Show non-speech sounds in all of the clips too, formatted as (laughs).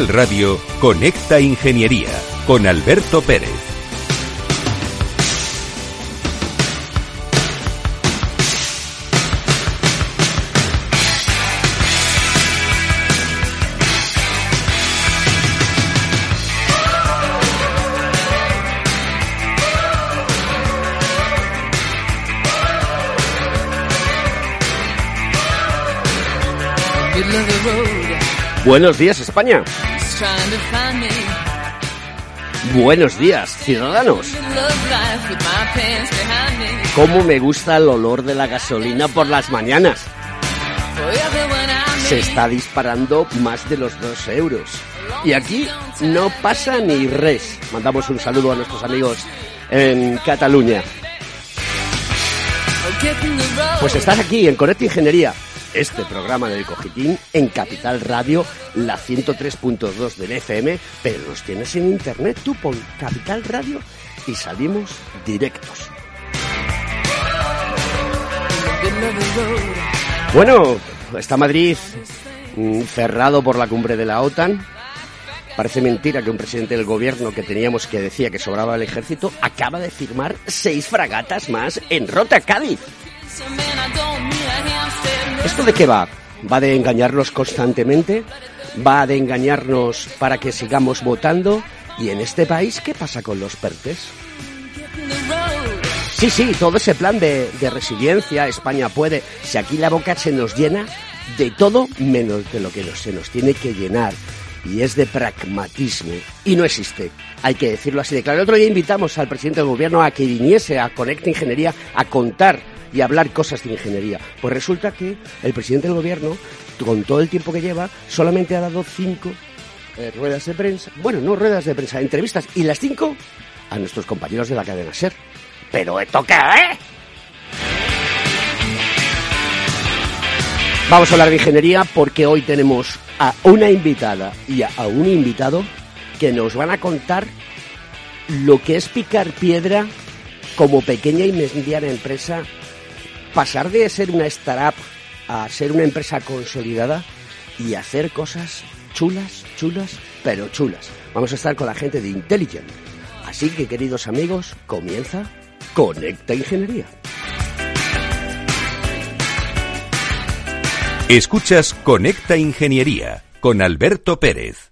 Radio, Conecta Ingeniería con Alberto Pérez. Buenos días, España. Buenos días, ciudadanos. ¿Cómo me gusta el olor de la gasolina por las mañanas? Se está disparando más de los dos euros. Y aquí no pasa ni res. Mandamos un saludo a nuestros amigos en Cataluña. Pues estás aquí en Conecta Ingeniería, este programa del Cogitín en Capital Radio, la 103.2 del FM, pero los tienes en internet, tú pon Capital Radio y salimos directos. Bueno, está Madrid mm, cerrado por la cumbre de la OTAN. Parece mentira que un presidente del gobierno que teníamos que decía que sobraba el ejército acaba de firmar seis fragatas más en Rota Cádiz. ¿Esto de qué va? ¿Va de engañarnos constantemente? ¿Va de engañarnos para que sigamos votando? ¿Y en este país qué pasa con los PERTES? Sí, sí, todo ese plan de, de resiliencia, España puede, si aquí la boca se nos llena de todo menos de lo que se nos tiene que llenar y es de pragmatismo y no existe. Hay que decirlo así de claro. El otro día invitamos al presidente del gobierno a que viniese a Conecta Ingeniería a contar y hablar cosas de ingeniería. Pues resulta que el presidente del gobierno, con todo el tiempo que lleva, solamente ha dado cinco eh, ruedas de prensa. Bueno, no ruedas de prensa, entrevistas. Y las cinco a nuestros compañeros de la cadena SER. Pero toca, ¿eh? Vamos a hablar de ingeniería porque hoy tenemos a una invitada y a un invitado que nos van a contar lo que es picar piedra como pequeña y mediana empresa, pasar de ser una startup a ser una empresa consolidada y hacer cosas chulas, chulas, pero chulas. Vamos a estar con la gente de Intelligent. Así que, queridos amigos, comienza Conecta Ingeniería. Escuchas Conecta Ingeniería con Alberto Pérez.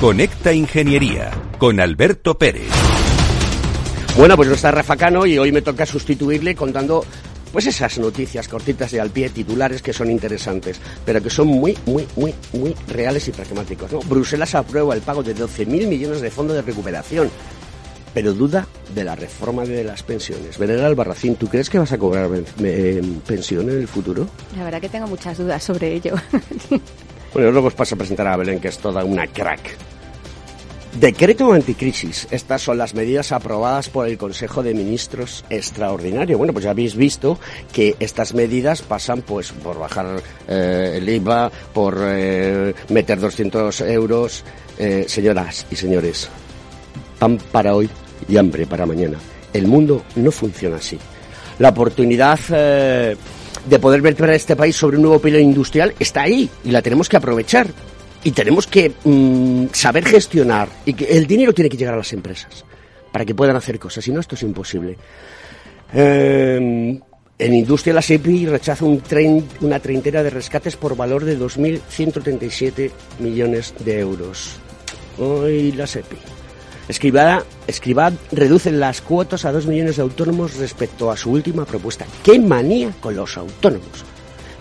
Conecta Ingeniería con Alberto Pérez. Bueno, pues no está Rafa Cano y hoy me toca sustituirle contando pues esas noticias cortitas de al pie, titulares que son interesantes, pero que son muy, muy, muy, muy reales y pragmáticos. ¿no? Bruselas aprueba el pago de 12.000 millones de fondos de recuperación, pero duda de la reforma de las pensiones. Venera Albarracín, ¿tú crees que vas a cobrar eh, pensión en el futuro? La verdad que tengo muchas dudas sobre ello. (laughs) Bueno, luego os paso a presentar a Belén, que es toda una crack. Decreto anticrisis. Estas son las medidas aprobadas por el Consejo de Ministros extraordinario. Bueno, pues ya habéis visto que estas medidas pasan pues por bajar eh, el IVA, por eh, meter 200 euros. Eh, señoras y señores, pan para hoy y hambre para mañana. El mundo no funciona así. La oportunidad de poder vertebrar este país sobre un nuevo pilar industrial está ahí y la tenemos que aprovechar. Y tenemos que mm, saber gestionar. Y que el dinero tiene que llegar a las empresas para que puedan hacer cosas. Si no, esto es imposible. Eh, en industria, la SEPI rechaza un una treintena de rescates por valor de 2.137 millones de euros. Hoy la SEPI. Escribada, Escribad reduce las cuotas a 2 millones de autónomos respecto a su última propuesta. ¡Qué manía con los autónomos!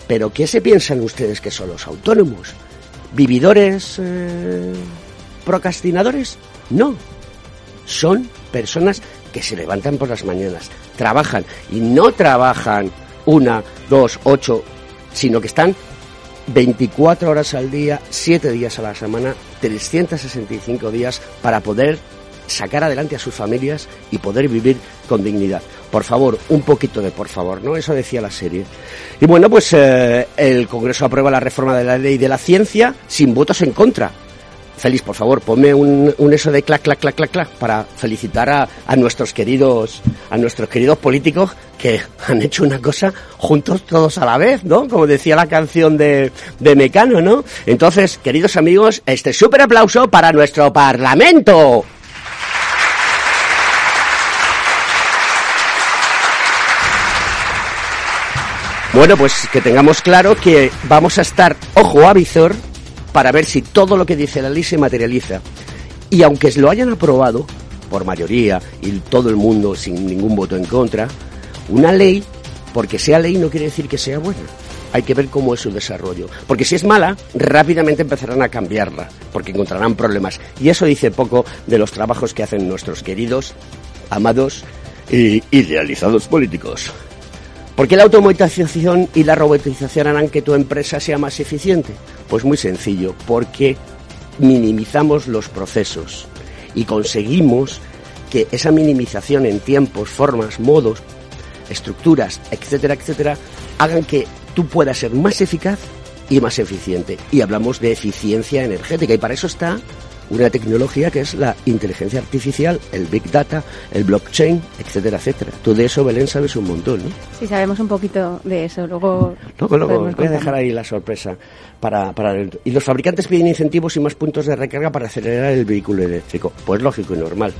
¿Pero qué se piensan ustedes que son los autónomos? ¿Vividores eh, procrastinadores? No. Son personas que se levantan por las mañanas, trabajan y no trabajan una, dos, ocho, sino que están 24 horas al día, 7 días a la semana, 365 días para poder sacar adelante a sus familias y poder vivir con dignidad. Por favor, un poquito de por favor, ¿no? Eso decía la serie. Y bueno, pues eh, el Congreso aprueba la reforma de la ley de la ciencia sin votos en contra. Feliz, por favor, ponme un, eso de clac, clac, clac, clac, clac, para felicitar a, a, nuestros queridos, a nuestros queridos políticos que han hecho una cosa juntos todos a la vez, ¿no? Como decía la canción de, de Mecano, ¿no? Entonces, queridos amigos, este súper aplauso para nuestro Parlamento. Bueno, pues que tengamos claro que vamos a estar ojo a visor para ver si todo lo que dice la ley se materializa. Y aunque lo hayan aprobado por mayoría y todo el mundo sin ningún voto en contra, una ley, porque sea ley no quiere decir que sea buena. Hay que ver cómo es su desarrollo. Porque si es mala, rápidamente empezarán a cambiarla, porque encontrarán problemas. Y eso dice poco de los trabajos que hacen nuestros queridos, amados y idealizados políticos. ¿Por qué la automatización y la robotización harán que tu empresa sea más eficiente? Pues muy sencillo, porque minimizamos los procesos y conseguimos que esa minimización en tiempos, formas, modos, estructuras, etcétera, etcétera, hagan que tú puedas ser más eficaz y más eficiente. Y hablamos de eficiencia energética y para eso está una tecnología que es la inteligencia artificial, el big data, el blockchain, etcétera, etcétera. Tú de eso, Belén, sabes un montón, ¿no? Sí, sabemos un poquito de eso. Luego, luego, luego voy a dejar ahí la sorpresa. Para, para Y los fabricantes piden incentivos y más puntos de recarga para acelerar el vehículo eléctrico. Pues lógico y normal.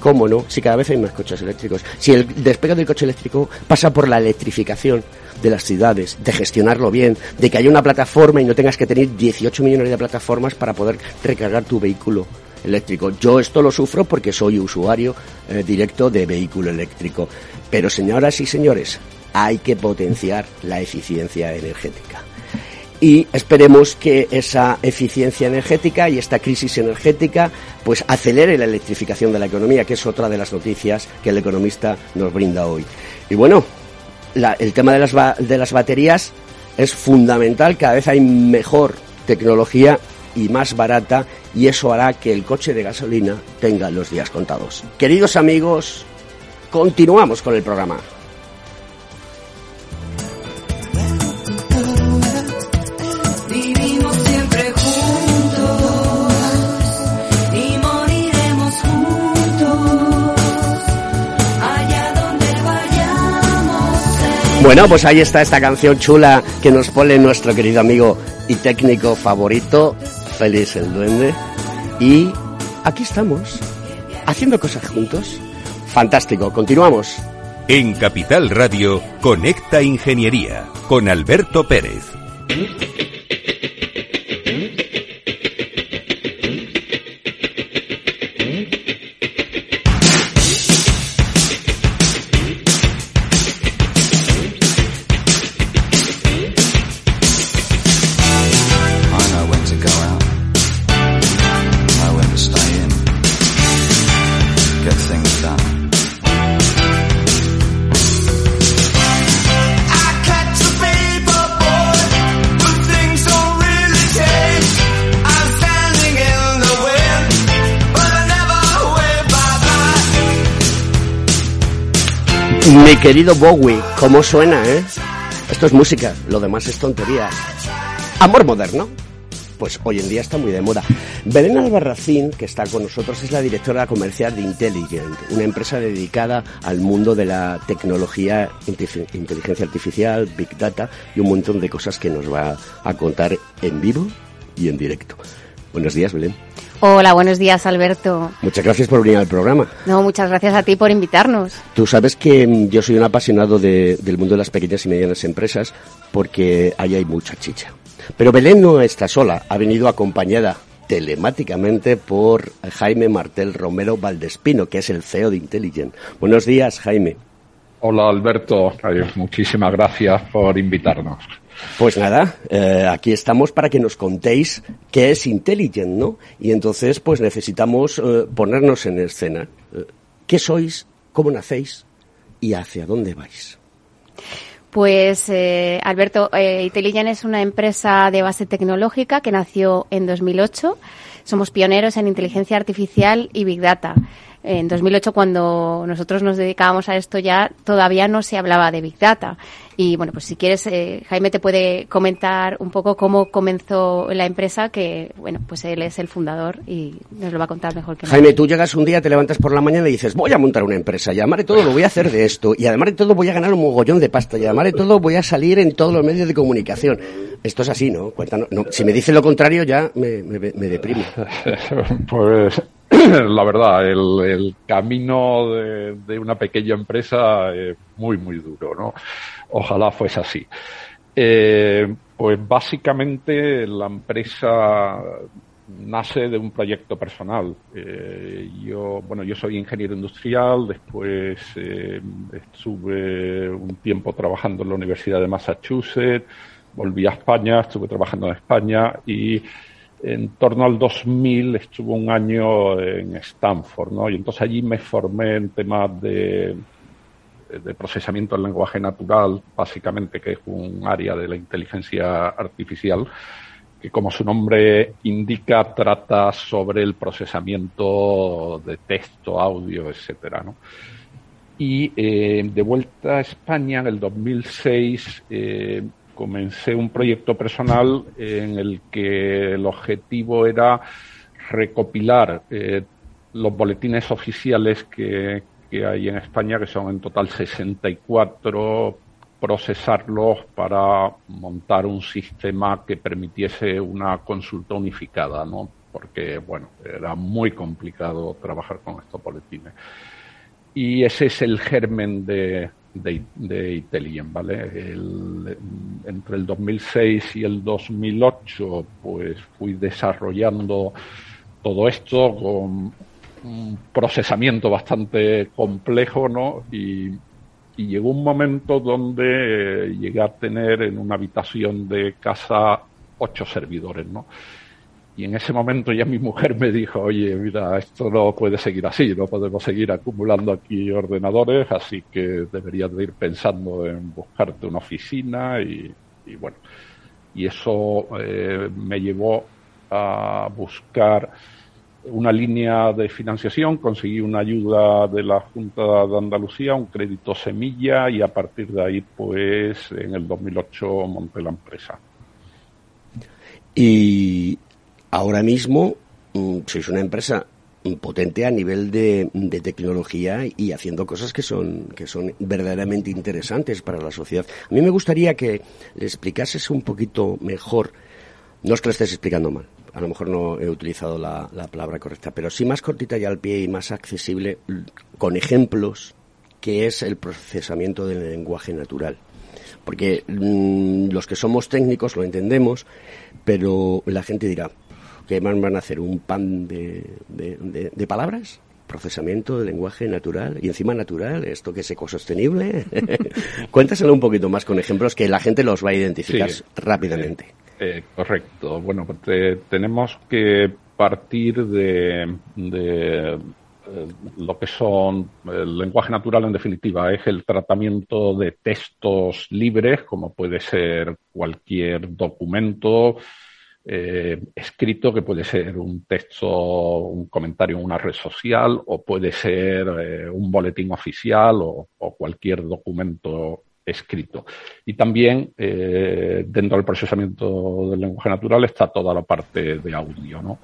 ¿Cómo no? Si cada vez hay más coches eléctricos. Si el despegue del coche eléctrico pasa por la electrificación de las ciudades, de gestionarlo bien, de que haya una plataforma y no tengas que tener 18 millones de plataformas para poder recargar tu vehículo eléctrico. Yo esto lo sufro porque soy usuario eh, directo de vehículo eléctrico. Pero señoras y señores, hay que potenciar la eficiencia energética y esperemos que esa eficiencia energética y esta crisis energética pues acelere la electrificación de la economía, que es otra de las noticias que el economista nos brinda hoy. Y bueno, el tema de las, de las baterías es fundamental, cada vez hay mejor tecnología y más barata y eso hará que el coche de gasolina tenga los días contados. Queridos amigos, continuamos con el programa. Bueno, pues ahí está esta canción chula que nos pone nuestro querido amigo y técnico favorito, Félix el Duende. Y aquí estamos, haciendo cosas juntos. Fantástico, continuamos. En Capital Radio, Conecta Ingeniería, con Alberto Pérez. Mi querido Bowie, ¿cómo suena, eh? Esto es música, lo demás es tontería. Amor moderno. pues hoy en día está muy de moda. Belén Albarracín, que está con nosotros, es la directora comercial de Intelligent, una empresa dedicada al mundo de la tecnología, inteligencia artificial, big data y un montón de cosas que nos va a contar en vivo y en directo. Buenos días, Belén. Hola, buenos días, Alberto. Muchas gracias por venir al programa. No, muchas gracias a ti por invitarnos. Tú sabes que mm, yo soy un apasionado del mundo de las pequeñas y medianas empresas porque ahí hay mucha chicha. Pero Belén no está sola, ha venido acompañada telemáticamente por Jaime Martel Romero Valdespino, que es el CEO de Intelligent. Buenos días, Jaime. Hola, Alberto. Muchísimas gracias por invitarnos. Pues nada, eh, aquí estamos para que nos contéis qué es Intelligent, ¿no? Y entonces, pues necesitamos eh, ponernos en escena. Eh, ¿Qué sois? ¿Cómo nacéis? ¿Y hacia dónde vais? Pues, Alberto, Intelligent es una empresa de base tecnológica que nació en 2008. Somos pioneros en inteligencia artificial y big data en 2008 cuando nosotros nos dedicábamos a esto ya todavía no se hablaba de Big Data. Y bueno, pues si quieres, eh, Jaime te puede comentar un poco cómo comenzó la empresa, que bueno, pues él es el fundador y nos lo va a contar mejor que Jaime, tú llegas un día, te levantas por la mañana y dices, voy a montar una empresa y además de todo lo voy a hacer de esto y además de todo voy a ganar un mogollón de pasta y además de todo voy a salir en todos los medios de comunicación. Esto es así, ¿no? Cuéntanos. si me dice lo contrario ya me, me, me deprime. (laughs) pues (coughs) la verdad, el, camino de, una pequeña empresa es muy, muy duro, ¿no? Ojalá fuese así. Eh, pues básicamente la empresa nace de un proyecto personal. Eh, yo, bueno, yo soy ingeniero industrial, después eh, estuve un tiempo trabajando en la Universidad de Massachusetts, volví a España, estuve trabajando en España y en torno al 2000 estuve un año en Stanford, ¿no? Y entonces allí me formé en temas de, procesamiento del lenguaje natural, básicamente, que es un área de la inteligencia artificial, que como su nombre indica, trata sobre el procesamiento de texto, audio, etcétera, ¿no? Y eh, de vuelta a España en el 2006 eh, comencé un proyecto personal en el que el objetivo era recopilar eh, los boletines oficiales que, hay en España, que son en total 64, procesarlos para montar un sistema que permitiese una consulta unificada, ¿no? Porque, bueno, era muy complicado trabajar con estos boletines. Y ese es el germen de, de, de ¿vale? entre el 2006 y el 2008, pues fui desarrollando todo esto con un procesamiento bastante complejo, ¿no? Y, y llegó un momento donde eh, llegué a tener en una habitación de casa ocho servidores, ¿no? Y en ese momento ya mi mujer me dijo, oye, mira, esto no puede seguir así, no podemos seguir acumulando aquí ordenadores, así que deberías de ir pensando en buscarte una oficina y, bueno, y eso eh, me llevó a buscar una línea de financiación, conseguí una ayuda de la Junta de Andalucía, un crédito semilla y a partir de ahí, pues en el 2008 monté la empresa. Y ahora mismo mm, sois una empresa potente a nivel de, tecnología y haciendo cosas que son, que son verdaderamente interesantes para la sociedad. A mí me gustaría que le explicases un poquito mejor, no es que lo estés explicando mal, a lo mejor no he utilizado la, palabra correcta, pero sí más cortita y al pie y más accesible, con ejemplos, que es el procesamiento del lenguaje natural. Porque mm, los que somos técnicos lo entendemos, pero la gente dirá, ¿Qué van a hacer? ¿Un pan de, de, palabras? procesamiento de lenguaje natural y encima natural, esto que es ecosostenible. (laughs) Cuéntaselo un poquito más con ejemplos que la gente los va a identificar rápidamente. Eh, correcto. Bueno, pues tenemos que partir de, de eh, lo que son el lenguaje natural en definitiva, es el tratamiento de textos libres, como puede ser cualquier documento, eh, escrito, que puede ser un texto, un comentario en una red social, o puede ser eh, un boletín oficial o, cualquier documento escrito. Y también dentro del procesamiento del lenguaje natural está toda la parte de audio. ¿no?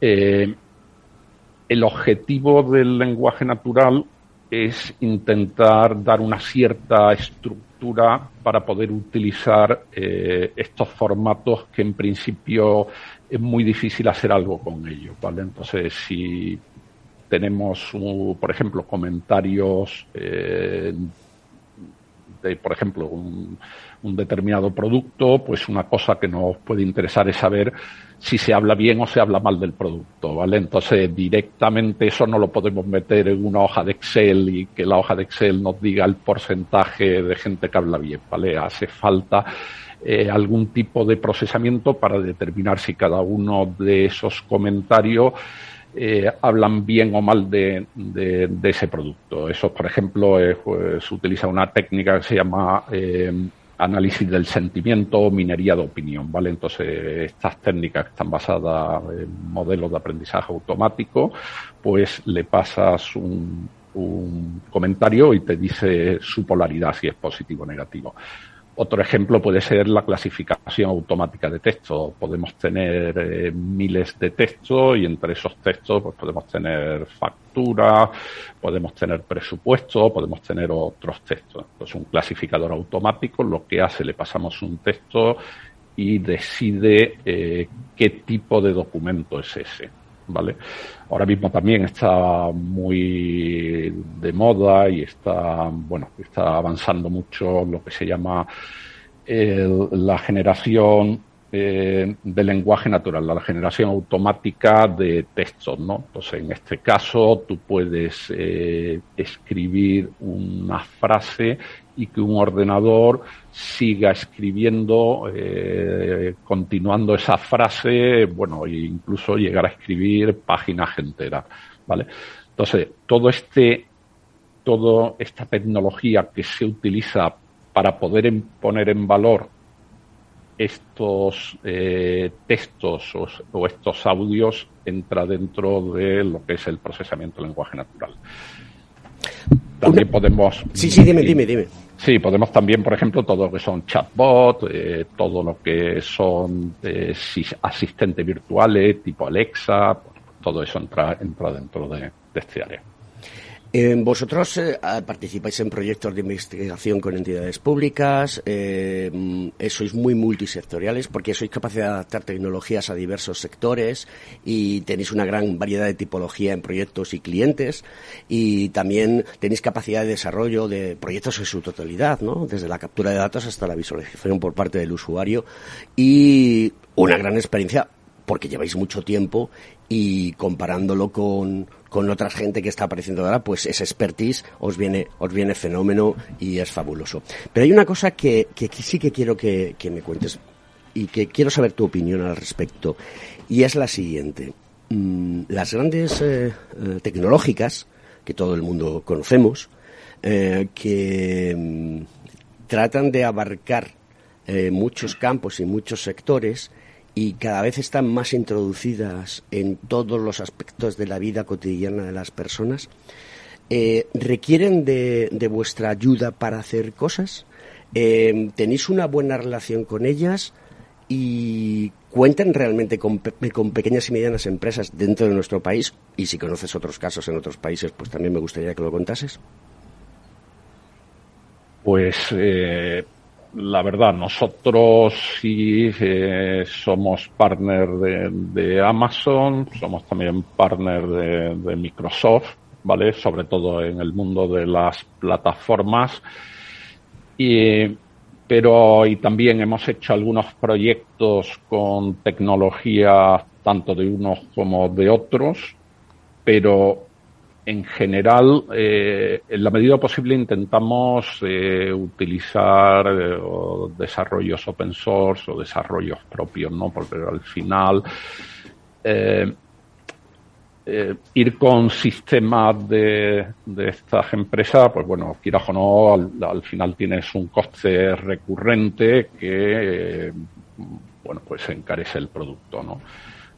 el objetivo del lenguaje natural es intentar dar una cierta estructura para poder utilizar eh, estos formatos que en principio es muy difícil hacer algo con ellos, ¿vale? Entonces, si tenemos, por ejemplo, comentarios eh, de, por ejemplo, un, un determinado producto, pues una cosa que nos puede interesar es saber si se habla bien o se habla mal del producto, ¿vale? Entonces, directamente eso no lo podemos meter en una hoja de Excel y que la hoja de Excel nos diga el porcentaje de gente que habla bien, ¿vale? Hace falta eh, algún tipo de procesamiento para determinar si cada uno de esos comentarios eh, hablan bien o mal de, ese producto. Eso, por ejemplo, pues, se utiliza una técnica que se llama eh, análisis del sentimiento, minería de opinión, ¿vale? Entonces, estas técnicas que están basadas en modelos de aprendizaje automático, pues le pasas un, un comentario y te dice su polaridad, si es positivo o negativo. Otro ejemplo puede ser la clasificación automática de texto. Podemos tener eh, miles de textos y entre esos textos pues, podemos tener facturas, podemos tener presupuesto, podemos tener otros textos. Entonces un clasificador automático lo que hace, le pasamos un texto y decide eh, qué tipo de documento es ese. ¿vale? Ahora mismo también está muy de moda y está, bueno, está avanzando mucho lo que se llama la generación eh, de lenguaje natural, la generación automática de textos, ¿no? Entonces, en este caso, tú puedes eh, escribir una frase y que un ordenador siga escribiendo, eh, continuando esa frase, bueno, e incluso llegar a escribir páginas enteras, ¿vale? Entonces, todo este, toda esta tecnología que se utiliza para poder poner en valor estos eh, textos o, estos audios entra dentro de lo que es el procesamiento del lenguaje natural. También podemos. Sí, sí, dime, dime, dime. Sí, podemos también, por ejemplo, todo lo que son chatbots, eh, todo lo que son eh, asistentes virtuales tipo Alexa, todo eso entra, entra dentro de este área. Eh, vosotros eh, participáis en proyectos de investigación con entidades públicas, eh, mm, sois muy multisectoriales porque sois capaces de adaptar tecnologías a diversos sectores y tenéis una gran variedad de tipología en proyectos y clientes y también tenéis capacidad de desarrollo de proyectos en su totalidad, ¿no? desde la captura de datos hasta la visualización por parte del usuario y una gran experiencia porque lleváis mucho tiempo y comparándolo con, con otra gente que está apareciendo ahora, pues esa expertise os viene, os viene fenómeno y es fabuloso. Pero hay una cosa que, que, sí que quiero que, me cuentes y que quiero saber tu opinión al respecto y es la siguiente. Mm, las grandes eh, eh, tecnológicas que todo el mundo conocemos, eh, que mm, tratan de abarcar muchos campos y muchos sectores, y cada vez están más introducidas en todos los aspectos de la vida cotidiana de las personas, eh, requieren de, vuestra ayuda para hacer cosas. Eh, ¿Tenéis una buena relación con ellas? y cuentan realmente con, con, pequeñas y medianas empresas dentro de nuestro país y si conoces otros casos en otros países pues también me gustaría que lo contases pues eh, la verdad, nosotros sí eh, somos partner de, Amazon, somos también partner de, Microsoft, ¿vale? Sobre todo en el mundo de las plataformas. Y, pero y también hemos hecho algunos proyectos con tecnología tanto de unos como de otros, pero en general, eh, en la medida posible intentamos eh, utilizar eh, desarrollos open source o desarrollos propios, ¿no? Porque al final ir con sistemas de, estas empresas, pues bueno, quieras o no, al, final tienes un coste recurrente que, bueno, pues encarece el producto, ¿no?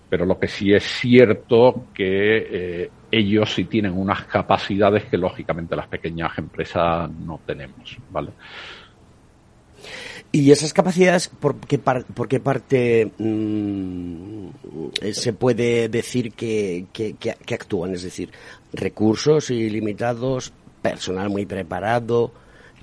Pero lo que sí es cierto que eh, ellos sí tienen unas capacidades que lógicamente las pequeñas empresas no tenemos, ¿vale? ¿Y esas capacidades, por qué, por qué parte mm, se puede decir que, que, actúan? Es decir, recursos ilimitados, personal muy preparado,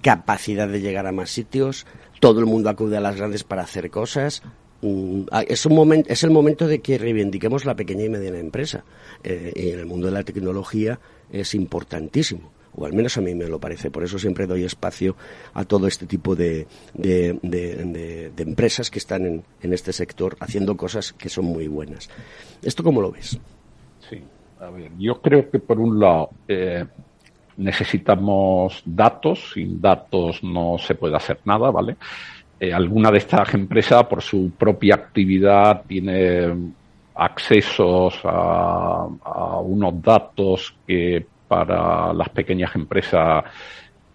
capacidad de llegar a más sitios, todo el mundo acude a las grandes para hacer cosas. Mm, ah, es, un es el momento de que reivindiquemos la pequeña y mediana empresa. Eh, y en el mundo de la tecnología es importantísimo o al menos a mí me lo parece. Por eso siempre doy espacio a todo este tipo de, de, empresas que están en, en, este sector haciendo cosas que son muy buenas. ¿Esto cómo lo ves? Sí, a ver, yo creo que por un lado eh, necesitamos datos, sin datos no se puede hacer nada, ¿vale? Eh, alguna de estas empresas, por su propia actividad, tiene accesos a, unos datos que para las pequeñas empresas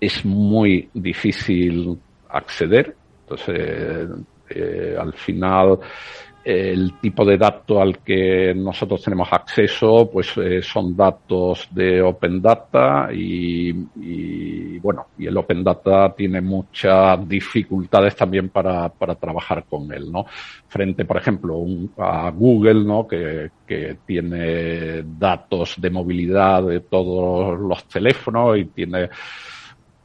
es muy difícil acceder. Entonces, eh, al final, el tipo de dato al que nosotros tenemos acceso, pues eh, son datos de Open Data y, bueno, y el Open Data tiene muchas dificultades también para, para trabajar con él, ¿no? Frente, por ejemplo, a Google, ¿no? Que, que tiene datos de movilidad de todos los teléfonos y tiene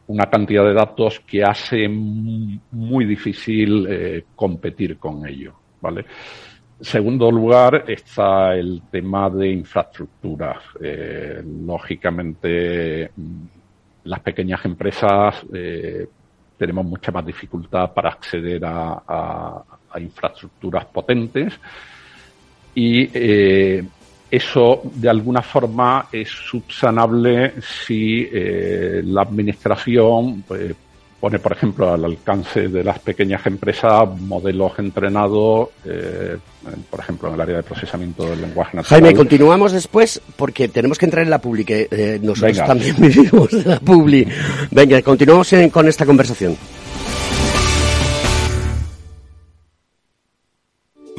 una cantidad de datos que hace muy difícil eh, competir con ello. ¿Vale? Segundo lugar está el tema de infraestructura. Eh, lógicamente, mm, las pequeñas empresas eh, tenemos mucha más dificultad para acceder a, infraestructuras potentes y eh, eso de alguna forma es subsanable si la administración pone, por ejemplo, al alcance de las pequeñas empresas modelos entrenados, eh, por ejemplo, en el área de procesamiento del lenguaje natural. Jaime, continuamos después porque tenemos que entrar en la publi, que eh, nosotros también (laughs) vivimos de la publi. Venga, continuamos con esta conversación.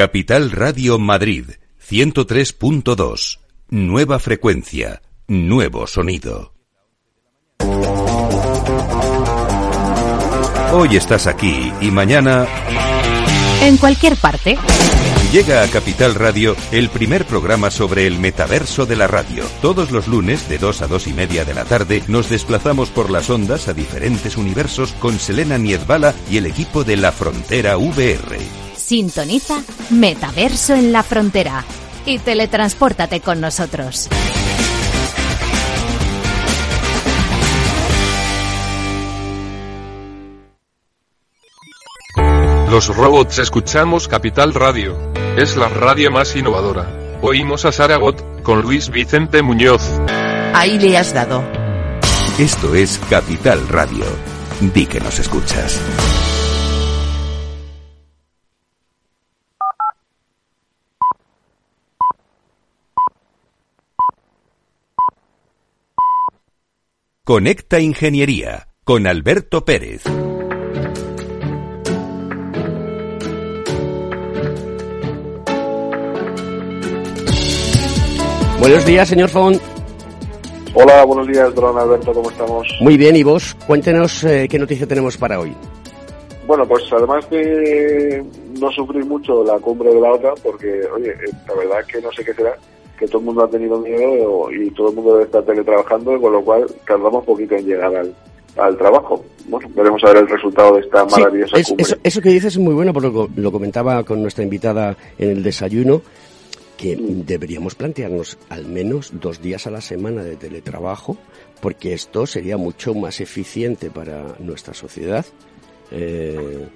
Capital Radio Madrid 103.2. Nueva frecuencia, nuevo sonido. Hoy estás aquí y mañana... En cualquier parte. Llega a Capital Radio el primer programa sobre el metaverso de la radio. Todos los lunes de 2 a 2 y media de la tarde nos desplazamos por las ondas a diferentes universos con Selena Niezbala y el equipo de La Frontera VR. Sintoniza Metaverso en la Frontera y teletranspórtate con nosotros. Los robots escuchamos Capital Radio. Es la radio más innovadora. Oímos a Saragot, con Luis Vicente Muñoz. Ahí le has dado. Esto es Capital Radio. Di que nos escuchas. Conecta Ingeniería con Alberto Pérez. Buenos días, señor Font. Hola, buenos días, don Alberto, ¿cómo estamos? Muy bien, ¿y vos? Cuéntenos eh, qué noticia tenemos para hoy. Bueno, pues además de no sufrir mucho la cumbre de la OTAN, porque, oye, eh, la verdad es que no sé qué será, que todo el mundo ha tenido miedo y todo el mundo debe estar teletrabajando, con lo cual tardamos poquito en llegar al, al trabajo. Bueno, veremos a ver el resultado de esta maravillosa Eso, eso, que dices es muy bueno, porque lo comentaba con nuestra invitada en el desayuno, que mm. deberíamos plantearnos al menos dos días a la semana de teletrabajo, porque esto sería mucho más eficiente para nuestra sociedad. Eh,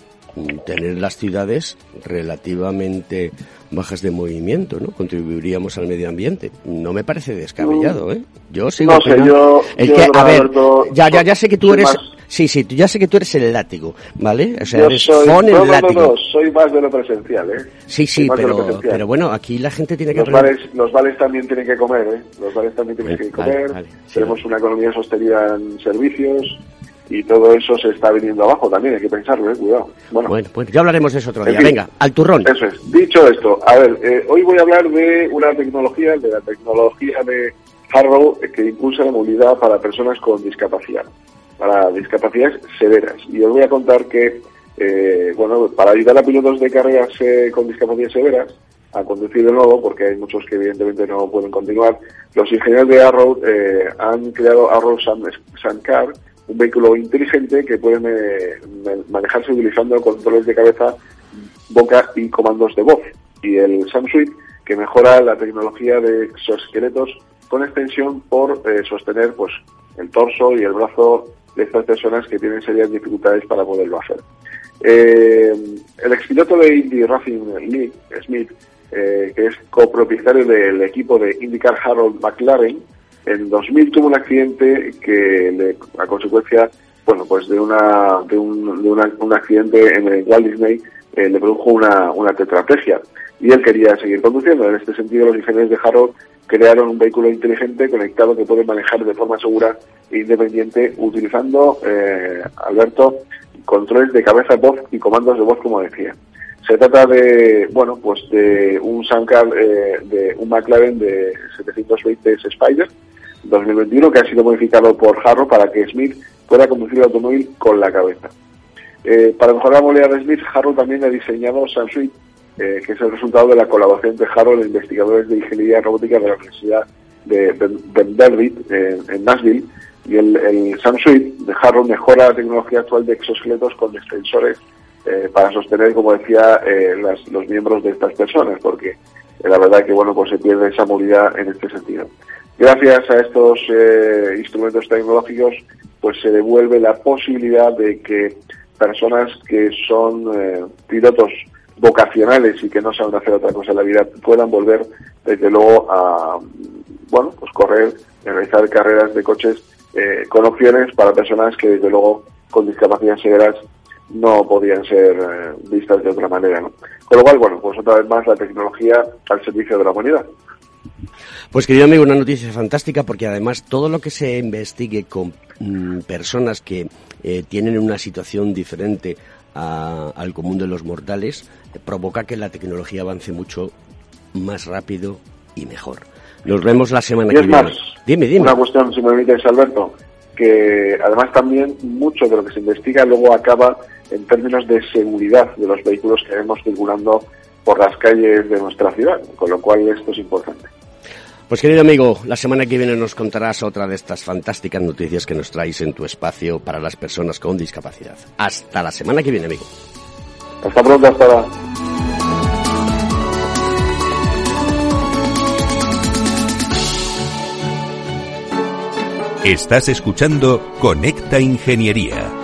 tener las ciudades relativamente bajas de movimiento, ¿no? Contribuiríamos al medio ambiente. No me parece descabellado, ¿eh? Yo sigo no sé, yo, que, a ver, ya, ya, ya sé que tú eres... Sí, sí, ya sé que tú eres el látigo, ¿vale? O sea, eres soy, el látigo. No, no, soy más de lo presencial, ¿eh? Sí, sí, pero, pero bueno, aquí la gente tiene que... Los bares, los bares también tienen que comer, ¿eh? Los bares también tienen que comer. Tenemos una economía sostenida en servicios, y todo eso se está viniendo abajo también, hay que pensarlo, eh, cuidado. Bueno, bueno pues ya hablaremos de eso otro día. Venga, al turrón. Eso es. Dicho esto, a ver, eh, hoy voy a hablar de una tecnología, de la tecnología de Harrow que impulsa la movilidad para personas con discapacidad, para discapacidades severas. Y os voy a contar que, eh, bueno, para ayudar a pilotos de carreras con discapacidades severas, a conducir de nuevo, porque hay muchos que evidentemente no pueden continuar. Los ingenieros de Arrow han creado Arrow Sandcar, un vehículo inteligente que puede manejarse utilizando controles de cabeza, boca y comandos de voz. Y el Samsung que mejora la tecnología de exoesqueletos con extensión por eh, sostener pues el torso y el brazo de estas personas que tienen serias dificultades para poderlo hacer. Eh, el expiloto de Indy Racing Lee, Smith, eh, que es copropietario del equipo de IndyCar Harold McLaren, en 2000 tuvo un accidente que, le, a consecuencia, bueno, pues de una de un, de un accidente en el Walt Disney eh, le produjo una, una tetraplegia y él quería seguir conduciendo. En este sentido, los ingenieros de Harold crearon un vehículo inteligente conectado que puede manejar de forma segura e independiente utilizando, eh, Alberto, controles de cabeza, voz y comandos de voz, como decía. Se trata de, bueno, pues de un Sankar, eh, de un McLaren de 720 Spider, 2021 que ha sido modificado por Harrow para que Smith pueda conducir el automóvil con la cabeza. Eh, para mejorar la movilidad de Smith, Harrow también ha diseñado SunSuite, eh, que es el resultado de la colaboración de Harrow y investigadores de ingeniería robótica de la Universidad de Vanderbilt en Nashville. Y el, el de Harrow mejora la tecnología actual de exoesqueletos con extensores eh, para sostener, como decía, los miembros de estas personas, porque la verdad que bueno pues se pierde esa movilidad en este sentido. Gracias a estos eh, instrumentos tecnológicos, pues se devuelve la posibilidad de que personas que son eh, pilotos vocacionales y que no saben hacer otra cosa en la vida puedan volver, desde luego, a bueno, pues correr, realizar carreras de coches eh, con opciones para personas que, desde luego, con discapacidades severas no podían ser vistas de otra manera. ¿no? Con lo cual, bueno, pues otra vez más la tecnología al servicio de la humanidad. Pues querido amigo, una noticia fantástica porque además todo lo que se investigue con mm, personas que eh, tienen una situación diferente al común de los mortales eh, provoca que la tecnología avance mucho más rápido y mejor. Nos vemos la semana que viene. Dime, dime. Una cuestión, si me permites, Alberto, que además también mucho de lo que se investiga luego acaba en términos de seguridad de los vehículos que vemos circulando por las calles de nuestra ciudad, con lo cual esto es importante. Pues querido amigo, la semana que viene nos contarás otra de estas fantásticas noticias que nos traes en tu espacio para las personas con discapacidad. Hasta la semana que viene, amigo. Hasta pronto, hasta ahora. Estás escuchando Conecta Ingeniería.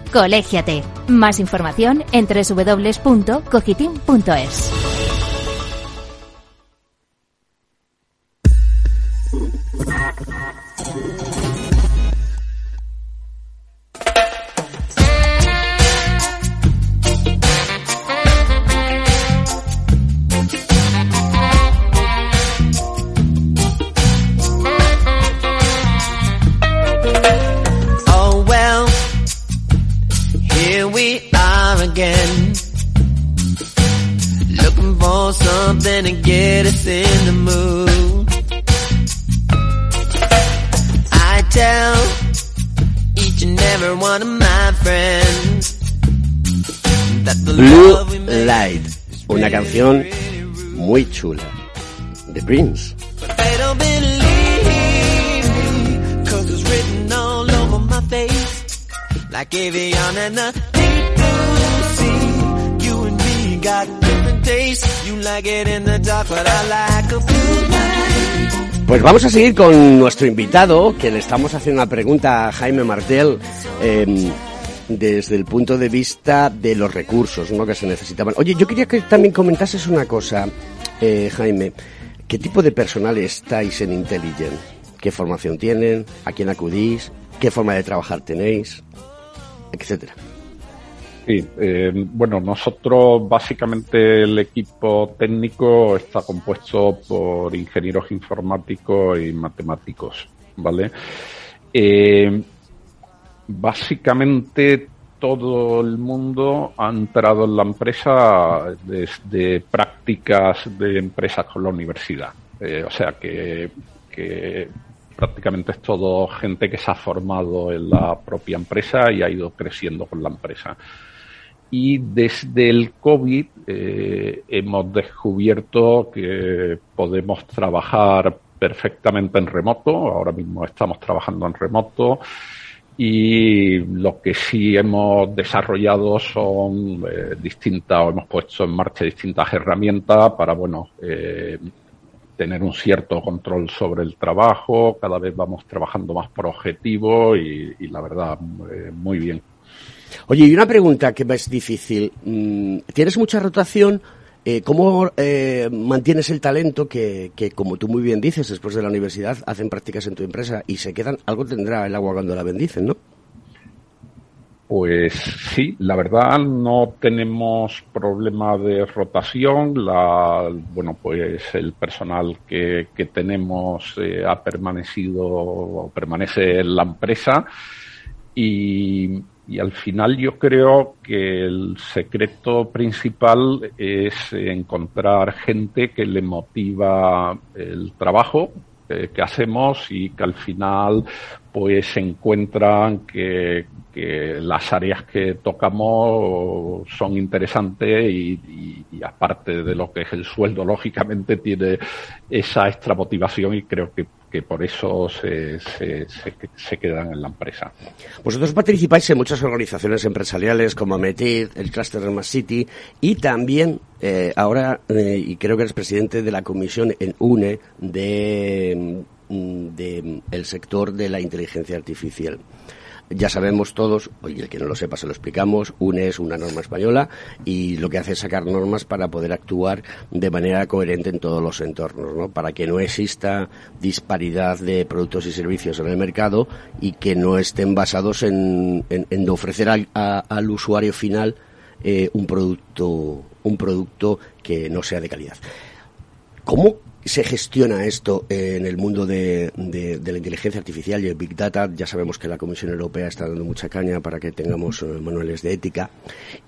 Colégiate. Más información en www.cogitim.es. every one of my friends Blue Light, una canción muy chula. The Prince. Like Avion and the deep blue sea. You and me got different tastes. You like it in the dark, but I like a blue light. Pues vamos a seguir con nuestro invitado, que le estamos haciendo una pregunta a Jaime Martel eh, desde el punto de vista de los recursos ¿no? que se necesitaban. Oye, yo quería que también comentases una cosa, eh, Jaime. ¿Qué tipo de personal estáis en Intelligent? ¿Qué formación tienen? ¿A quién acudís? ¿Qué forma de trabajar tenéis? Etcétera. Sí, eh, bueno, nosotros básicamente el equipo técnico está compuesto por ingenieros informáticos y matemáticos, ¿vale? Eh, básicamente todo el mundo ha entrado en la empresa desde prácticas de empresas con la universidad. Eh, o sea que, que prácticamente es todo gente que se ha formado en la propia empresa y ha ido creciendo con la empresa. Y desde el COVID eh, hemos descubierto que podemos trabajar perfectamente en remoto. Ahora mismo estamos trabajando en remoto. Y lo que sí hemos desarrollado son eh, distintas, o hemos puesto en marcha distintas herramientas para, bueno, eh, tener un cierto control sobre el trabajo. Cada vez vamos trabajando más por objetivo y, y la verdad, eh, muy bien. Oye, y una pregunta que es difícil. Mm, ¿Tienes mucha rotación? Eh, ¿Cómo eh, mantienes el talento que, como tú muy bien dices, después de la universidad hacen prácticas en tu empresa y se quedan? Algo tendrá el agua cuando la bendicen, ¿no? Pues sí, la verdad no tenemos problema de rotación. La, bueno, pues el personal que, que tenemos eh, ha permanecido o permanece en la empresa y, y al final yo creo que el secreto principal es encontrar gente que le motiva el trabajo eh, que hacemos y que al final pues encuentran que, que las áreas que tocamos son interesantes y, y, y, aparte de lo que es el sueldo, lógicamente tiene esa extra motivación y creo que, que por eso se, se, se, se, quedan en la empresa. Vosotros participáis en muchas organizaciones empresariales como Metit, el Cluster Smart City y también eh, ahora, eh, y creo que eres presidente de la comisión en UNE de, de el sector de la inteligencia artificial ya sabemos todos, y el que no lo sepa se lo explicamos, UNE es una norma española y lo que hace es sacar normas para poder actuar de manera coherente en todos los entornos, ¿no? para que no exista disparidad de productos y servicios en el mercado y que no estén basados en, en, en ofrecer al, a, al, usuario final eh, un producto un producto que no sea de calidad. ¿Cómo se gestiona esto en el mundo de, de, de, la inteligencia artificial y el Big Data? Ya sabemos que la Comisión Europea está dando mucha caña para que tengamos uh, manuales de ética.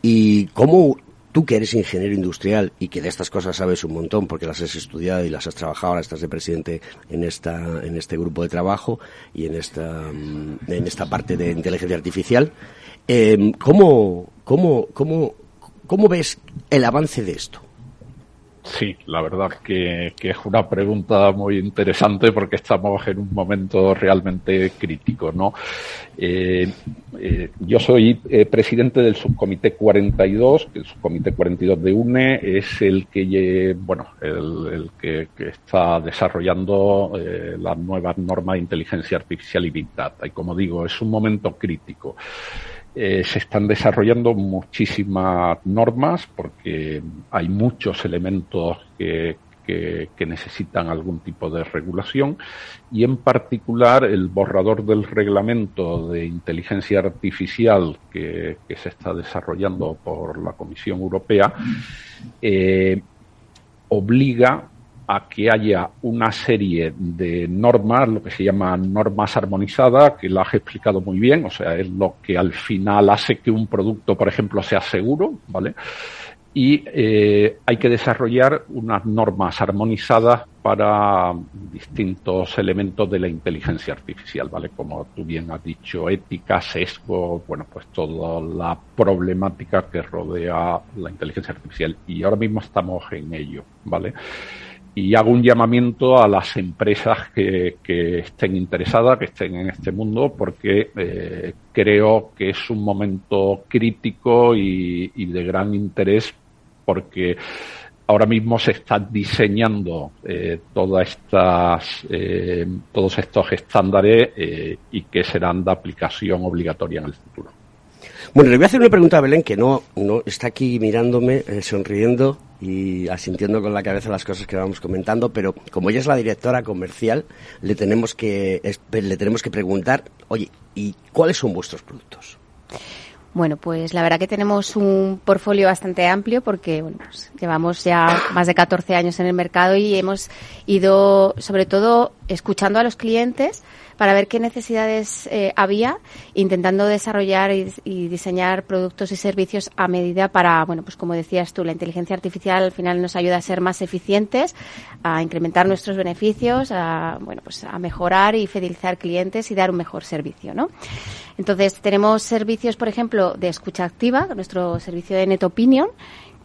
¿Y cómo tú que eres ingeniero industrial y que de estas cosas sabes un montón porque las has estudiado y las has trabajado, ahora estás de presidente en esta en este grupo de trabajo y en esta en esta parte de inteligencia artificial, eh, ¿cómo, cómo, cómo, ¿cómo ves el avance de esto? Sí, la verdad que, es una pregunta muy interesante porque estamos en un momento realmente crítico, ¿no? Eh, eh, yo soy eh, presidente del subcomité 42, que el subcomité 42 de UNE es el que, bueno, el, el que, que, está desarrollando eh, las nuevas normas de inteligencia artificial y Big Data. Y como digo, es un momento crítico. Eh, se están desarrollando muchísimas normas porque hay muchos elementos que, que, necesitan algún tipo de regulación y en particular el borrador del reglamento de inteligencia artificial que, que se está desarrollando por la Comisión Europea eh, obliga a que haya una serie de normas, lo que se llama normas armonizadas, que lo has explicado muy bien, o sea, es lo que al final hace que un producto, por ejemplo, sea seguro, ¿vale? y eh, hay que desarrollar unas normas armonizadas para distintos elementos de la inteligencia artificial, ¿vale? Como tú bien has dicho, ética, sesgo, bueno, pues toda la problemática que rodea la inteligencia artificial. Y ahora mismo estamos en ello, ¿vale? Y hago un llamamiento a las empresas que, que estén interesadas, que estén en este mundo, porque eh, creo que es un momento crítico y, y, de gran interés, porque ahora mismo se están diseñando eh, todas estas, eh, todos estos estándares eh, y que serán de aplicación obligatoria en el futuro. Bueno, le voy a hacer una pregunta a Belén, que no, no está aquí mirándome, eh, sonriendo y asintiendo con la cabeza las cosas que vamos comentando, pero como ella es la directora comercial, le tenemos que, le tenemos que preguntar, oye, ¿y cuáles son vuestros productos? Bueno, pues la verdad que tenemos un portfolio bastante amplio porque bueno, pues llevamos ya más de 14 años en el mercado y hemos ido, sobre todo, escuchando a los clientes para ver qué necesidades eh, había, intentando desarrollar y, y, diseñar productos y servicios a medida para, bueno, pues como decías tú, la inteligencia artificial al final nos ayuda a ser más eficientes, a incrementar nuestros beneficios, a, bueno, pues a mejorar y fidelizar clientes y dar un mejor servicio, ¿no? Entonces, tenemos servicios, por ejemplo, de escucha activa, nuestro servicio de Net Opinion,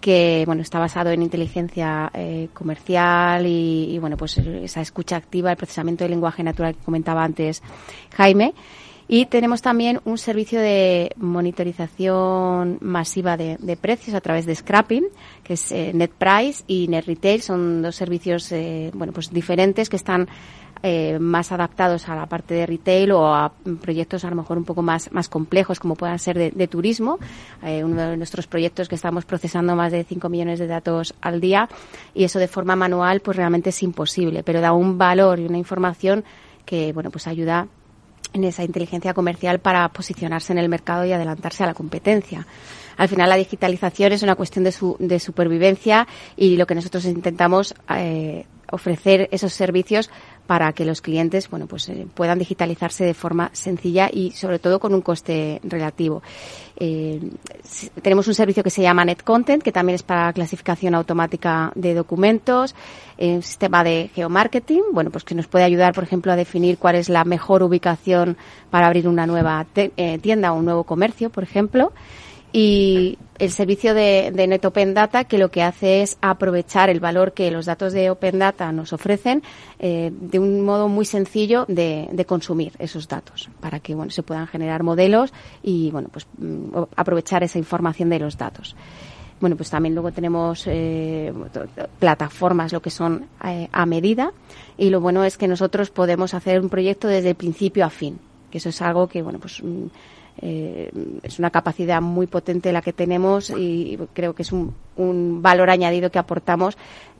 que bueno está basado en inteligencia eh, comercial y, y, bueno pues esa escucha activa el procesamiento del lenguaje natural que comentaba antes Jaime y tenemos también un servicio de monitorización masiva de, precios a través de Scrapping, que es eh, Net Price y Net Retail. Son dos servicios, eh, bueno, pues diferentes que están eh, más adaptados a la parte de retail o a proyectos a lo mejor un poco más, más complejos como puedan ser de, turismo. Eh, uno de nuestros proyectos que estamos procesando más de 5 millones de datos al día y eso de forma manual pues realmente es imposible, pero da un valor y una información que bueno pues ayuda en esa inteligencia comercial para posicionarse en el mercado y adelantarse a la competencia. Al final la digitalización es una cuestión de, su, de supervivencia y lo que nosotros intentamos eh, ofrecer esos servicios para que los clientes bueno pues eh, puedan digitalizarse de forma sencilla y sobre todo con un coste relativo. Eh, tenemos un servicio que se llama Net Content que también es para clasificación automática de documentos eh, un sistema de geomarketing bueno pues que nos puede ayudar por ejemplo a definir cuál es la mejor ubicación para abrir una nueva eh, tienda o un nuevo comercio por ejemplo y el servicio de, de Net Open Data que lo que hace es aprovechar el valor que los datos de Open Data nos ofrecen eh, de un modo muy sencillo de, consumir esos datos para que bueno se puedan generar modelos y bueno pues mm, aprovechar esa información de los datos. Bueno, pues también luego tenemos eh, plataformas, lo que son eh, a medida, y lo bueno es que nosotros podemos hacer un proyecto desde el principio a fin, que eso es algo que, bueno, pues mm, eh, es una capacidad muy potente la que tenemos y creo que es un, un, valor añadido que aportamos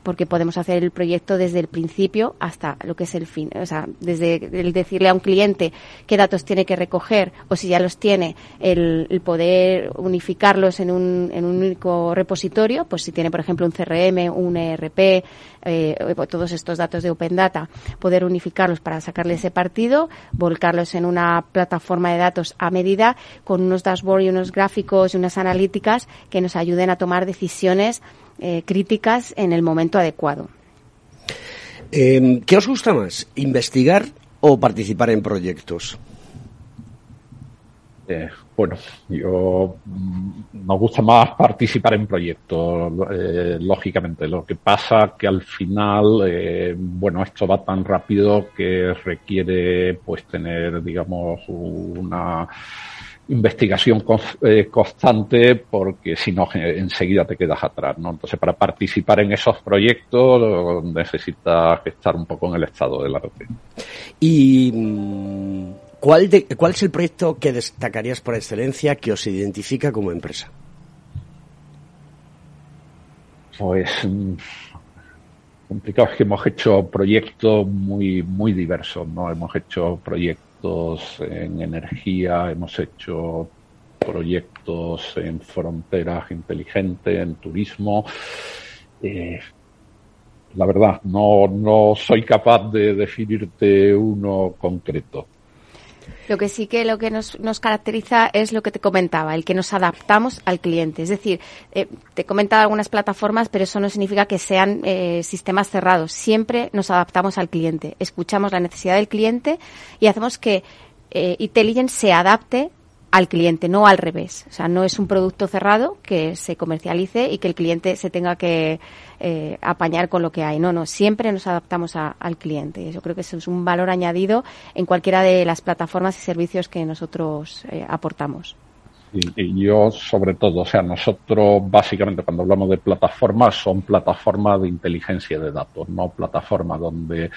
porque podemos hacer el proyecto desde el principio hasta lo que es el fin. O sea, desde el decirle a un cliente qué datos tiene que recoger o si ya los tiene, el, poder unificarlos en un, en un único repositorio, pues si tiene, por ejemplo, un CRM, un ERP, eh, todos estos datos de Open Data, poder unificarlos para sacarle ese partido, volcarlos en una plataforma de datos a medida con unos dashboards y unos gráficos y unas analíticas que nos ayuden a tomar decisiones eh, críticas en el momento adecuado. Eh, ¿Qué os gusta más, investigar o participar en proyectos? Eh, bueno, yo mm, nos gusta más participar en proyectos, eh, lógicamente. Lo que pasa que al final, eh, bueno, esto va tan rápido que requiere, pues, tener, digamos, una investigación eh, constante porque si no enseguida te quedas atrás, ¿no? Entonces para participar en esos proyectos necesitas estar un poco en el estado del arte. Y mm, ¿cuál, de, ¿cuál es el proyecto que destacarías por excelencia que os identifica como empresa? Pues mm, complicado es que hemos hecho proyectos muy muy diversos, ¿no? Hemos hecho proyectos en energía, hemos hecho proyectos en fronteras inteligentes, en turismo. Eh, la verdad, no, no soy capaz de definirte uno concreto. Lo que sí que lo que nos, nos caracteriza es lo que te comentaba, el que nos adaptamos al cliente. Es decir, eh, te he comentado algunas plataformas, pero eso no significa que sean eh, sistemas cerrados. Siempre nos adaptamos al cliente, escuchamos la necesidad del cliente y hacemos que eh, Intelligent se adapte al cliente, no al revés. O sea, no es un producto cerrado que se comercialice y que el cliente se tenga que eh, apañar con lo que hay. No, no, siempre nos adaptamos al cliente. Yo creo que eso es un valor añadido en cualquiera de las plataformas y servicios que nosotros eh, aportamos. Y yo, sobre todo, o sea, nosotros básicamente cuando hablamos de plataformas son plataformas de inteligencia de datos, no plataformas donde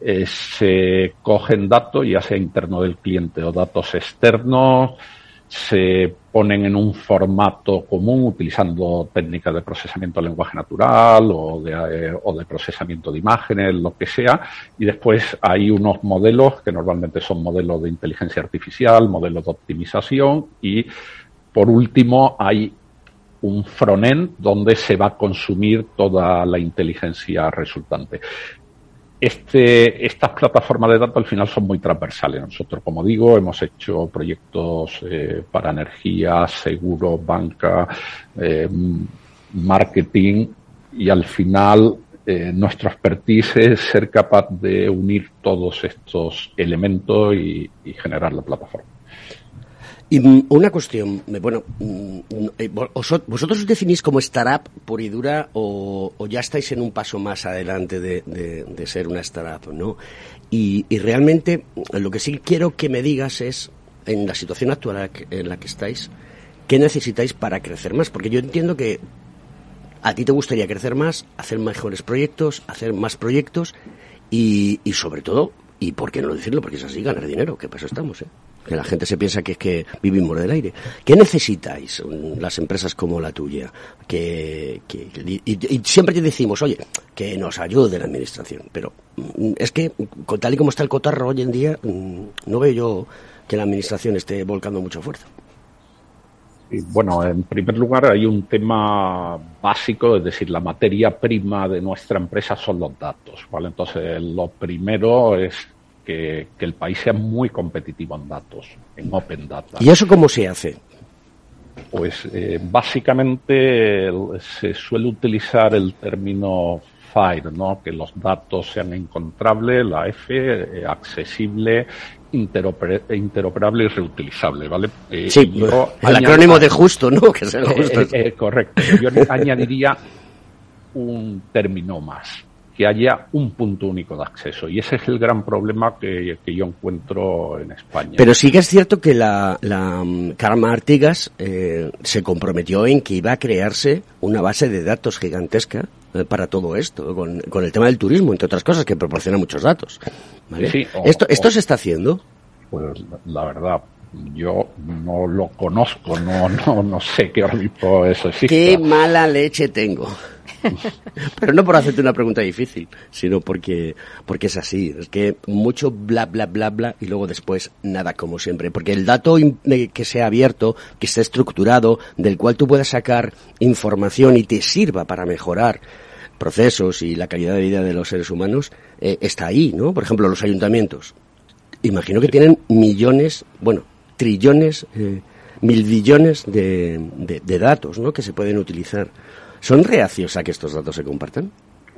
eh, se cogen datos, ya sea interno del cliente o datos externos, se ponen en un formato común utilizando técnicas de procesamiento de lenguaje natural o de, eh, o de procesamiento de imágenes, lo que sea, y después hay unos modelos que normalmente son modelos de inteligencia artificial, modelos de optimización y por último hay un frontend donde se va a consumir toda la inteligencia resultante. Este, estas plataformas de datos al final son muy transversales. Nosotros, como digo, hemos hecho proyectos eh, para energía, seguro, banca, eh, marketing y al final eh, nuestro expertise es ser capaz de unir todos estos elementos y generar la plataforma. Y mm, una cuestión, eh, bueno, mm, eh, vos- ¿vosotros os definís como startup pura y dura o, o ya estáis en un paso más adelante de, ser una startup, no? Y, realmente lo que sí quiero que me digas es, en la situación actual en la que estáis, ¿qué necesitáis para crecer más? Porque yo entiendo que a ti te gustaría crecer más, hacer mejores proyectos, hacer más proyectos y, y sobre todo, y por qué no decirlo, porque es así, ganar dinero, que para eso estamos, ¿eh? Que la gente se piensa que es que vivimos del aire. ¿Qué necesitáis mm, las empresas como la tuya? Que, y, y siempre te decimos, oye, que nos ayude la administración, pero mm, es que con tal y como está el cotarro hoy en día, mm, no veo yo que la administración esté volcando mucha fuerza. Bueno, en primer lugar hay un tema básico, es decir, la materia prima de nuestra empresa son los datos, ¿vale? Entonces, lo primero es que, que el país sea muy competitivo en datos, en open data. ¿Y eso cómo se hace? Pues eh, básicamente se suele utilizar el término FIRE, ¿no? Que los datos sean encontrables, la F, eh, accesible, interoper- interoperable y reutilizable, ¿vale? Eh, Sí, yo el acrónimo de justo, ¿no? Que es el justo. eh, correcto. Yo añadiría un término más, que haya un punto único de acceso. Y ese es el gran problema que, que yo encuentro en España. Pero sí que es cierto que la, la mm, Carmen Artigas eh, se comprometió en que iba a crearse una base de datos gigantesca eh, para todo esto, con, con el tema del turismo, entre otras cosas, que proporciona muchos datos. ¿vale? Sí, o- esto, esto o- se está haciendo. Pues la- la verdad, yo no lo conozco, no, no, no sé qué ahora mismo eso existe. Qué mala leche tengo. (laughs) Pero no por hacerte una pregunta difícil, sino porque, porque es así. Es que mucho bla, bla, bla, bla y luego después nada como siempre. Porque el dato que sea abierto, que esté estructurado, del cual tú puedas sacar información y te sirva para mejorar procesos y la calidad de vida de los seres humanos, eh, está ahí, ¿no? Por ejemplo, los ayuntamientos. Imagino que tienen millones, bueno, trillones, eh, mil billones de, de- de datos, ¿no? Que se pueden utilizar. ¿Son reacios a que estos datos se compartan?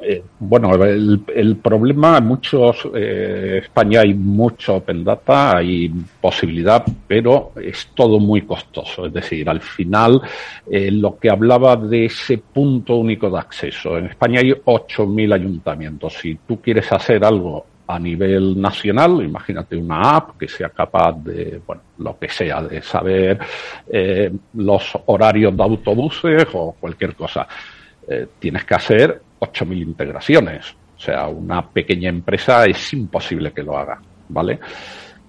Eh, bueno, el, el problema muchos, eh, España hay mucho open data, hay posibilidad, pero es todo muy costoso. Es decir, al final, eh, lo que hablaba de ese punto único de acceso, en España hay 8.000 ayuntamientos. Si tú quieres hacer algo a nivel nacional, imagínate una app que sea capaz de, bueno, lo que sea, de saber eh, los horarios de autobuses o cualquier cosa. Eh, tienes que hacer 8.000 integraciones. O sea, una pequeña empresa es imposible que lo haga, ¿vale?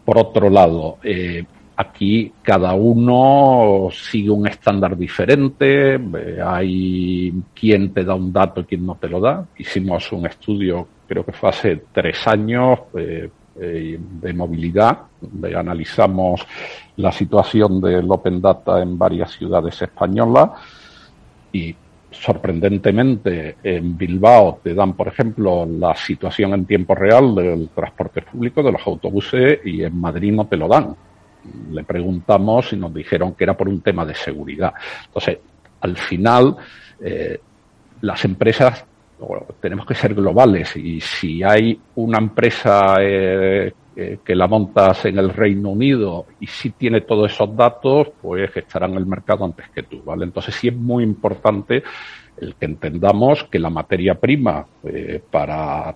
Por otro lado, eh, aquí cada uno sigue un estándar diferente, hay quien te da un dato y quien no te lo da. Hicimos un estudio, creo que fue hace tres años, eh, eh, de movilidad, donde analizamos la situación del Open Data en varias ciudades españolas y sorprendentemente, en Bilbao te dan, por ejemplo, la situación en tiempo real del transporte público, de los autobuses, y en Madrid no te lo dan. Le preguntamos y nos dijeron que era por un tema de seguridad. Entonces, al final, eh, las empresas tenemos que ser globales y si hay una empresa eh, que la montas en el Reino Unido y si tiene todos esos datos, pues estará en el mercado antes que tú, ¿vale? Entonces sí es muy importante el que entendamos que la materia prima eh, para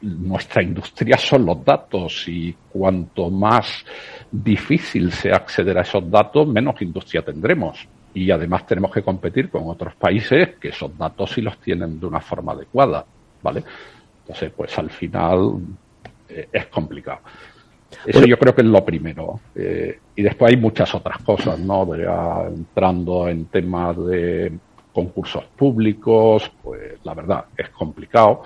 nuestra industria son los datos y cuanto más difícil sea acceder a esos datos, menos industria tendremos y además tenemos que competir con otros países que esos datos sí los tienen de una forma adecuada, ¿vale? Entonces, pues al final eh, es complicado. Eso yo creo que es lo primero. Eh, y después hay muchas otras cosas, ¿no? De, entrando en temas de concursos públicos, pues la verdad es complicado.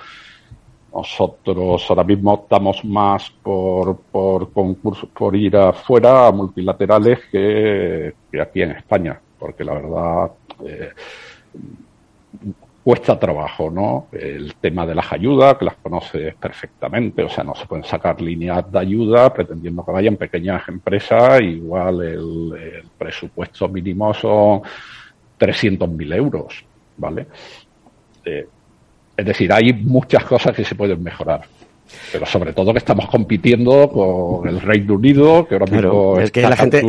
Nosotros ahora mismo optamos más por, por concursos, por ir afuera a multilaterales que aquí en España porque la verdad eh, cuesta trabajo, ¿no? El tema de las ayudas, que las conoces perfectamente, o sea, no se pueden sacar líneas de ayuda pretendiendo que vayan pequeñas empresas, igual el, presupuesto mínimo son 300.000 euros, ¿vale? Eh, es decir, hay muchas cosas que se pueden mejorar pero sobre todo que estamos compitiendo con el Reino Unido, que ahora mismo es que la gente,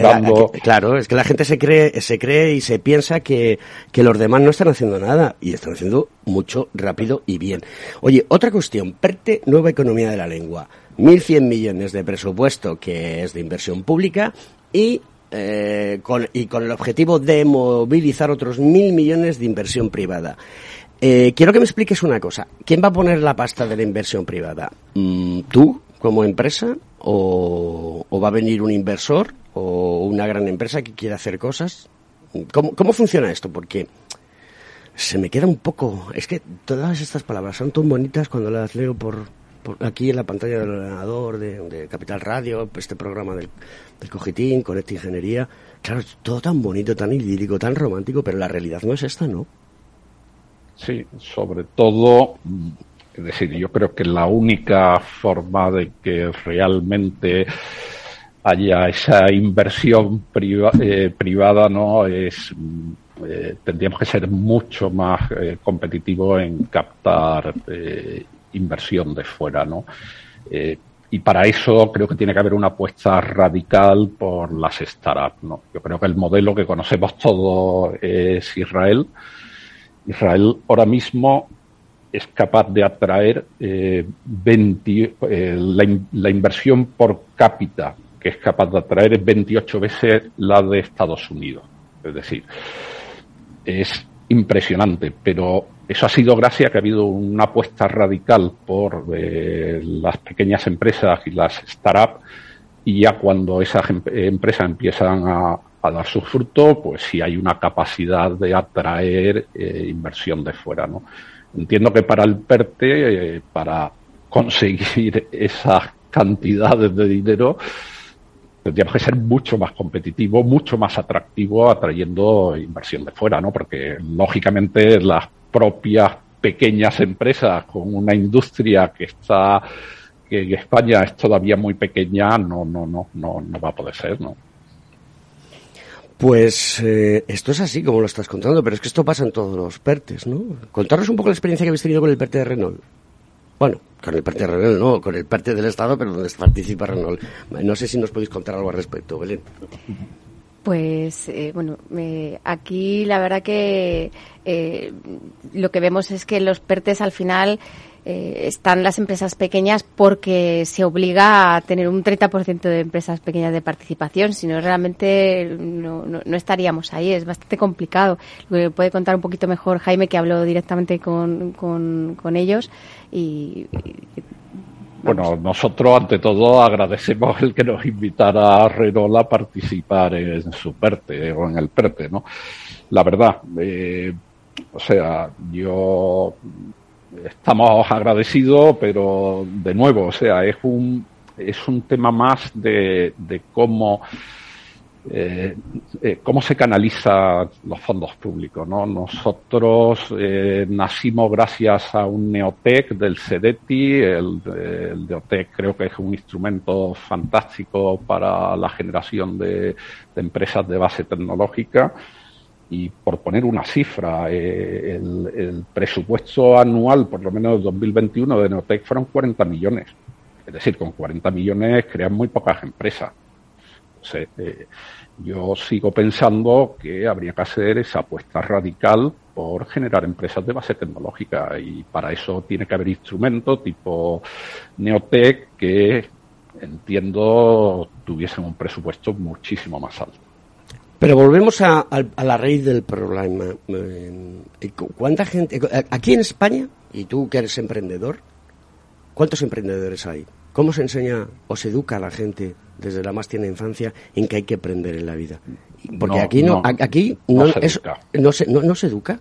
claro, es que la gente se cree, se cree y se piensa que, que los demás no están haciendo nada y están haciendo mucho, rápido y bien. Oye, otra cuestión, PERTE, Nueva Economía de la Lengua. 1.100 millones de presupuesto que es de inversión pública y eh, con, y con el objetivo de movilizar otros mil millones de inversión privada. Eh, quiero que me expliques una cosa. ¿Quién va a poner la pasta de la inversión privada? Mm, ¿Tú, como empresa? ¿O, va a venir un inversor? ¿O una gran empresa que quiera hacer cosas? ¿Cómo, funciona esto? Porque se me queda un poco... Es que todas estas palabras son tan bonitas cuando las leo por, aquí en la pantalla del ordenador de, Capital Radio, este programa del, del Cogitín, con esta ingeniería. Claro, todo tan bonito, tan idílico, tan romántico, pero la realidad no es esta, ¿no? Sí, sobre todo, es decir, yo creo que la única forma de que realmente haya esa inversión eh, privada no es eh, tendríamos que ser mucho más eh, competitivos en captar inversión de fuera, ¿no? y para eso creo que tiene que haber una apuesta radical por las startups, ¿no? Yo creo que el modelo que conocemos todos es Israel, Israel ahora mismo es capaz de atraer eh, eh, la, inversión por cápita que es capaz de atraer es 28 veces la de Estados Unidos. Es decir, es impresionante, pero eso ha sido gracias a que ha habido una apuesta radical por eh, las pequeñas empresas y las startups y ya cuando esas em-, empresas empiezan a, a dar su fruto, pues si hay una capacidad de atraer eh, inversión de fuera, ¿no? Entiendo que para el PERTE, eh, para conseguir (laughs) esas cantidades de dinero, tendríamos que ser mucho más competitivo, mucho más atractivo atrayendo inversión de fuera, ¿no? Porque lógicamente las propias pequeñas empresas con una industria que está que en España es todavía muy pequeña, no, no, no, no, no va a poder ser, ¿no? Pues eh, esto es así como lo estás contando, pero es que esto pasa en todos los PERTES, ¿no? Contaros un poco la experiencia que habéis tenido con el PERTE de Renault. Bueno, con el PERTE de Renault no, con el PERTE del Estado, pero donde participa Renault. No sé si nos podéis contar algo al respecto, Belén. Pues eh, bueno, eh, aquí la verdad que lo que vemos es que los PERTES al final eh, están las empresas pequeñas porque se obliga a tener un 30% de empresas pequeñas de participación, si no realmente no, estaríamos ahí, es bastante complicado. Puede contar un poquito mejor Jaime, que habló directamente con, con, ellos. Y, bueno, nosotros ante todo agradecemos el que nos invitara a Renault a participar en su PERTE o en el PERTE, ¿no? La verdad, eh, o sea, yo estamos agradecidos, pero de nuevo, o sea, es un, es un tema más de, de cómo eh, eh, cómo se canalizan los fondos públicos. ¿no? Nosotros eh, nacimos gracias a un Neotec del CEDETI. El, el, Neotec creo que es un instrumento fantástico para la generación de, de empresas de base tecnológica. Y por poner una cifra, eh, el, presupuesto anual, por lo menos de 2021, de Neotec fueron 40 millones. Es decir, con 40 millones crean muy pocas empresas. Entonces, eh, yo sigo pensando que habría que hacer esa apuesta radical por generar empresas de base tecnológica y para eso tiene que haber instrumentos tipo Neotec que entiendo tuviesen un presupuesto muchísimo más alto. Pero volvemos a, a, a la raíz del problema. Eh, ¿Cuánta gente, aquí en España, y tú que eres emprendedor, cuántos emprendedores hay? ¿Cómo se enseña o se educa a la gente desde la más tierna infancia en que hay que aprender en la vida? Porque No, aquí no, no, aquí no, no se es- educa. no se, no, no se educa.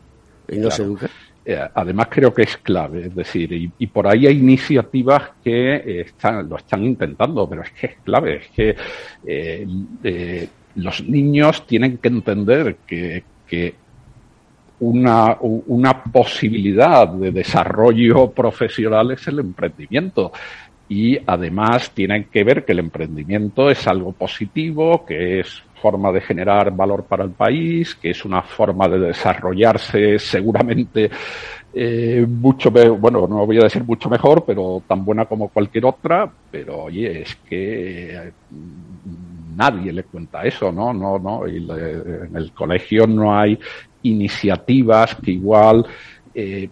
Y no Claro. se educa. Eh, además creo que es clave, es decir, y, y por ahí hay iniciativas que eh, están, lo están intentando, pero es que es clave, es que eh, eh, los niños tienen que entender que, una, posibilidad de desarrollo profesional es el emprendimiento. Y además tienen que ver que el emprendimiento es algo positivo, que es forma de generar valor para el país, que es una forma de desarrollarse seguramente eh, mucho, bueno, no voy a decir mucho mejor, pero tan buena como cualquier otra, pero oye, es que nadie le cuenta eso, ¿no? No, no, y le- en el colegio no hay iniciativas que igual eh,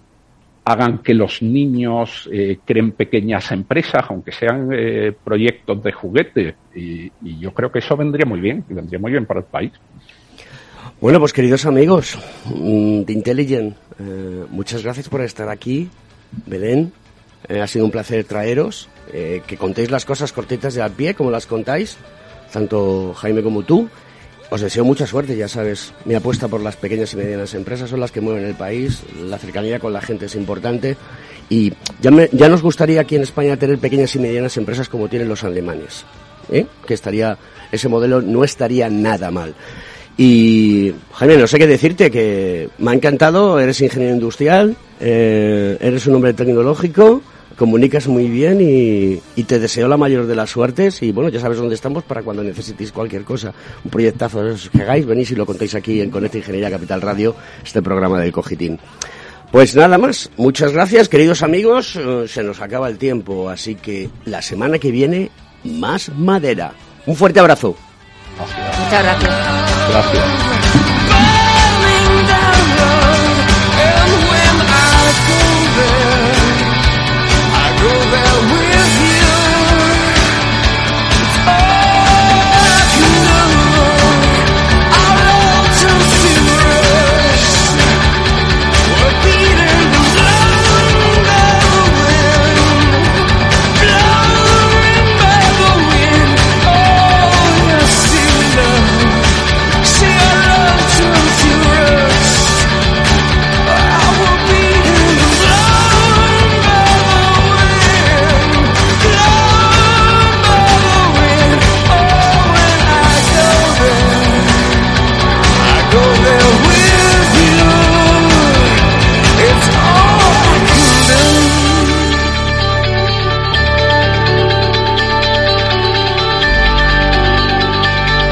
hagan que los niños eh, creen pequeñas empresas, aunque sean eh, proyectos de juguete. Y, yo creo que eso vendría muy bien, y vendría muy bien para el país. Bueno, pues queridos amigos mm, de Intelligent, eh, muchas gracias por estar aquí. Belén, eh, ha sido un placer traeros, eh, que contéis las cosas cortitas de al pie, como las contáis, tanto Jaime como tú. Os deseo mucha suerte, ya sabes, mi apuesta por las pequeñas y medianas empresas son las que mueven el país, la cercanía con la gente es importante y ya, me- ya nos gustaría aquí en España tener pequeñas y medianas empresas como tienen los alemanes, ¿eh? que estaría, ese modelo no estaría nada mal. Y Jaime, no sé qué decirte, que me ha encantado, eres ingeniero industrial, eh, eres un hombre tecnológico, comunicas muy bien y, y te deseo la mayor de las suertes y bueno, ya sabes dónde estamos para cuando necesitéis cualquier cosa, un proyectazo de esos que hagáis, venís y lo contéis aquí en Conecta Ingeniería Capital Radio, este programa del Cogitín. Pues nada más, muchas gracias queridos amigos, eh, se nos acaba el tiempo, así que la semana que viene más madera. Un fuerte abrazo. Muchas gracias. Gracias.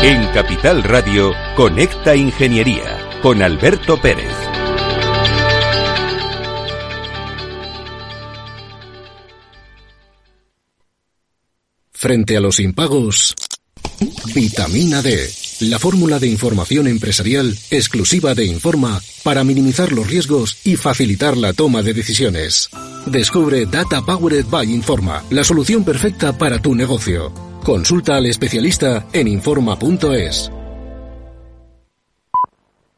En Capital Radio, Conecta Ingeniería con Alberto Pérez. Frente a los impagos, vitamina D, la fórmula de información empresarial exclusiva de Informa para minimizar los riesgos y facilitar la toma de decisiones. Descubre Data Powered by Informa, la solución perfecta para tu negocio. Consulta al especialista en Informa.es.